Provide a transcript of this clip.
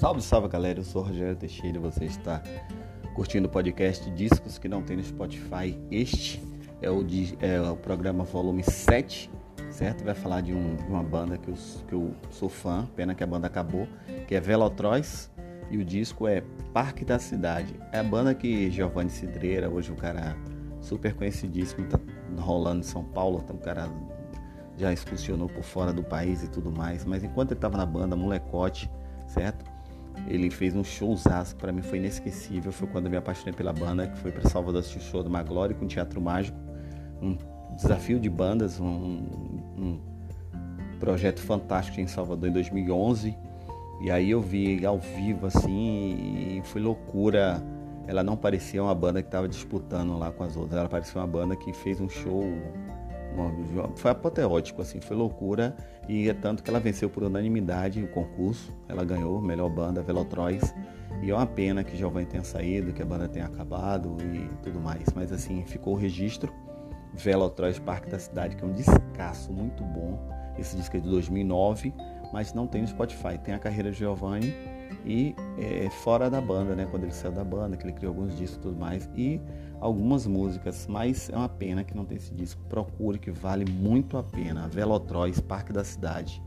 Salve, salve galera, eu sou Rogério Teixeira e você está curtindo o podcast Discos que não tem no Spotify. Este é o, é o programa volume 7, certo? Vai falar de, um, de uma banda que eu, que eu sou fã, pena que a banda acabou, que é Velotroz e o disco é Parque da Cidade. É a banda que Giovanni Cidreira, hoje o cara super conhecidíssimo, tá rolando em São Paulo, tá um cara já excursionou por fora do país e tudo mais, mas enquanto ele estava na banda, molecote, certo? Ele fez um showzaço que para mim foi inesquecível. Foi quando eu me apaixonei pela banda, que foi para Salvador assistir o show do Maglore com Teatro Mágico. Um desafio de bandas, um, um projeto fantástico em Salvador em 2011. E aí eu vi ao vivo assim e foi loucura. Ela não parecia uma banda que estava disputando lá com as outras. Ela parecia uma banda que fez um show foi apoteótico, assim, foi loucura. E é tanto que ela venceu por unanimidade o concurso. Ela ganhou melhor banda, Velotroz. E é uma pena que Giovanni tenha saído, que a banda tenha acabado e tudo mais. Mas assim, ficou o registro. Velotroz Parque da Cidade, que é um descasso muito bom. Esse disco é de 2009, mas não tem no Spotify. Tem a carreira de Giovanni e é, fora da banda, né? Quando ele saiu da banda, que ele criou alguns discos e tudo mais. E algumas músicas, mas é uma pena que não tem esse disco. Procure que vale muito a pena. Velotroz, Parque da Cidade.